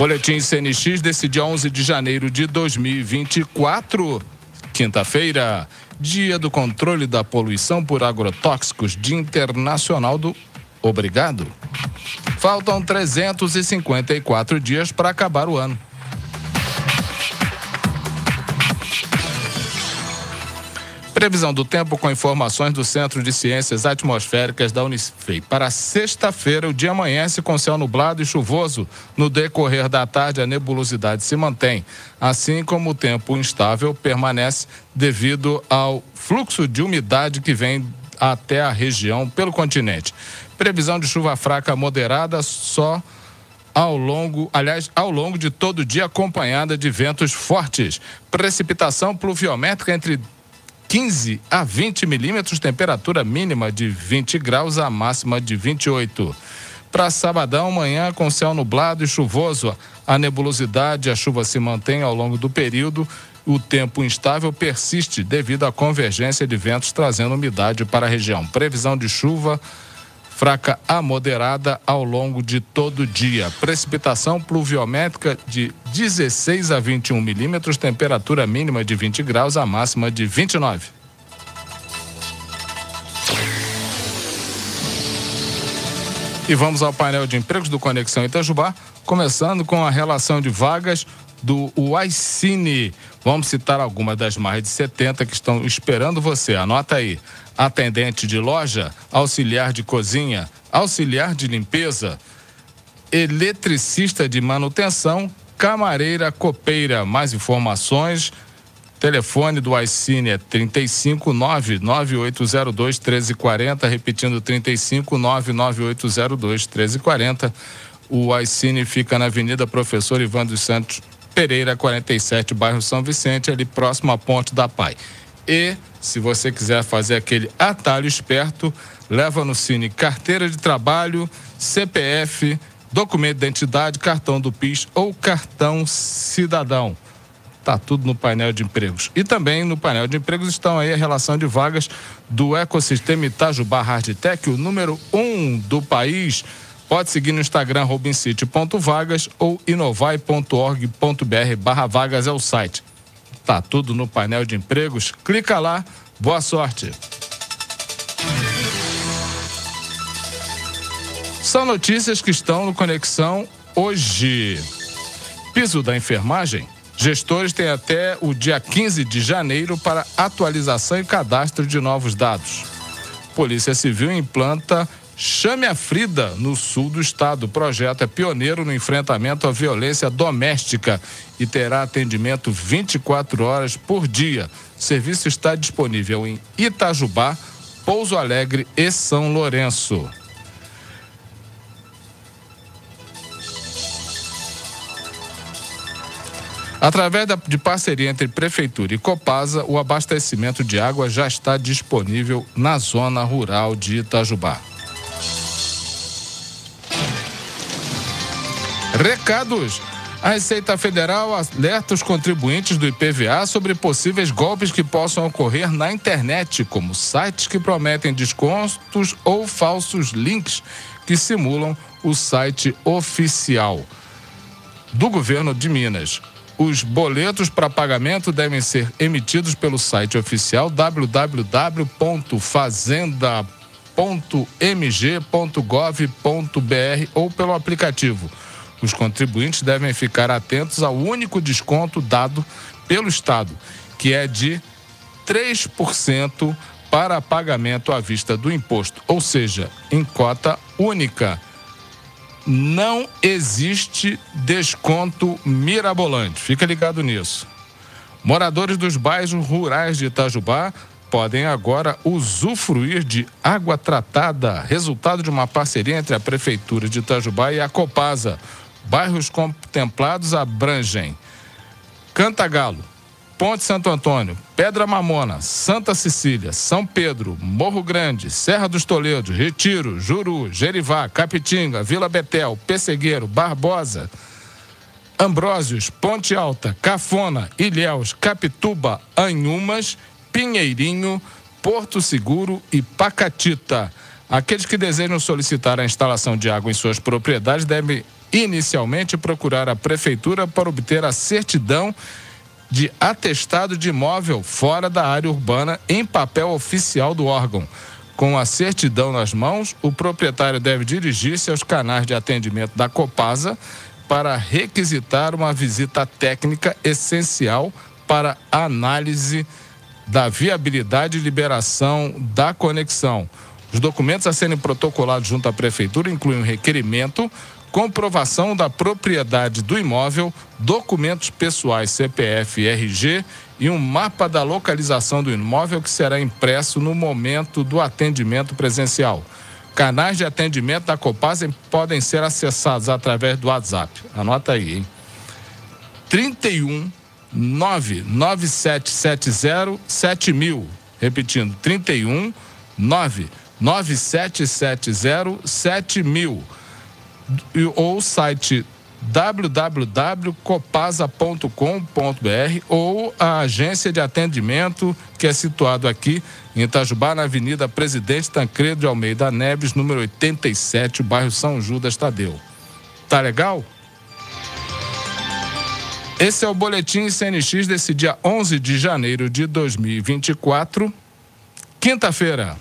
Boletim CNX desse dia 11 de janeiro de 2024, quinta-feira, dia do controle da poluição por agrotóxicos, Dia Internacional do Obrigado. Faltam 354 dias para acabar o ano. Previsão do tempo com informações do Centro de Ciências Atmosféricas da Unicef. Para sexta-feira, o dia amanhece com céu nublado e chuvoso. No decorrer da tarde, a nebulosidade se mantém, assim como o tempo instável permanece devido ao fluxo de umidade que vem até a região pelo continente. Previsão de chuva fraca moderada só ao longo, aliás, ao longo de todo o dia acompanhada de ventos fortes. Precipitação pluviométrica entre 15 a 20 milímetros, temperatura mínima de 20 graus, a máxima de 28. Para sabadão, manhã com céu nublado e chuvoso, a nebulosidade a chuva se mantém ao longo do período. O tempo instável persiste devido à convergência de ventos trazendo umidade para a região. Previsão de chuva fraca a moderada ao longo de todo o dia. Precipitação pluviométrica de 16 a 21 milímetros, temperatura mínima de 20 graus, a máxima de 29. E vamos ao painel de empregos do Conexão Itajubá, começando com a relação de vagas do Uaicine. Vamos citar algumas das mais de 70 que estão esperando você. Anota aí atendente de loja, auxiliar de cozinha, auxiliar de limpeza, eletricista de manutenção, camareira copeira. Mais informações, telefone do iCine é 3599802 1340, repetindo 3599802 1340. O iCine fica na Avenida Professor Ivan dos Santos Pereira, 47, bairro São Vicente, ali próximo à Ponte da Pai. E se você quiser fazer aquele atalho esperto, leva no Cine carteira de trabalho, CPF, documento de identidade, cartão do PIS ou cartão cidadão. Tá tudo no painel de empregos. E também no painel de empregos estão aí a relação de vagas do ecossistema Itajubá Hardtech, o número um do país. Pode seguir no Instagram robincity.vagas ou inovai.org.br vagas é o site. Tá tudo no painel de empregos. Clica lá. Boa sorte. São notícias que estão no Conexão hoje. Piso da enfermagem. Gestores têm até o dia 15 de janeiro para atualização e cadastro de novos dados. Polícia Civil implanta Chame a Frida, no sul do estado. O projeto é pioneiro no enfrentamento à violência doméstica e terá atendimento 24 horas por dia. O serviço está disponível em Itajubá, Pouso Alegre e São Lourenço. Através de parceria entre Prefeitura e Copasa, o abastecimento de água já está disponível na zona rural de Itajubá. Recados. A Receita Federal alerta os contribuintes do IPVA sobre possíveis golpes que possam ocorrer na internet, como sites que prometem descontos ou falsos links que simulam o site oficial do governo de Minas. Os boletos para pagamento devem ser emitidos pelo site oficial www.fazenda.mg.gov.br ou pelo aplicativo os contribuintes devem ficar atentos ao único desconto dado pelo Estado, que é de 3% para pagamento à vista do imposto, ou seja, em cota única. Não existe desconto mirabolante. Fica ligado nisso. Moradores dos bairros rurais de Itajubá podem agora usufruir de água tratada, resultado de uma parceria entre a Prefeitura de Itajubá e a Copasa. Bairros contemplados abrangem Cantagalo, Ponte Santo Antônio, Pedra Mamona, Santa Cecília, São Pedro, Morro Grande, Serra dos Toledos, Retiro, Juru, Jerivá, Capitinga, Vila Betel, Pessegueiro, Barbosa, Ambrósios, Ponte Alta, Cafona, Ilhéus, Capituba, Anhumas, Pinheirinho, Porto Seguro e Pacatita. Aqueles que desejam solicitar a instalação de água em suas propriedades devem inicialmente procurar a prefeitura para obter a certidão de atestado de imóvel fora da área urbana em papel oficial do órgão. Com a certidão nas mãos, o proprietário deve dirigir-se aos canais de atendimento da Copasa para requisitar uma visita técnica essencial para análise da viabilidade e liberação da conexão. Os documentos a serem protocolados junto à prefeitura incluem um requerimento comprovação da propriedade do imóvel, documentos pessoais CPF e RG e um mapa da localização do imóvel que será impresso no momento do atendimento presencial. Canais de atendimento da Copasa podem ser acessados através do WhatsApp. Anota aí, hein? 31 99770 7000. Repetindo, 31 99770 7000 ou o site www.copasa.com.br ou a agência de atendimento que é situado aqui em Itajubá, na Avenida Presidente Tancredo de Almeida Neves, número 87, bairro São Judas Tadeu. Tá legal? Esse é o boletim CNX desse dia 11 de janeiro de 2024, quinta-feira.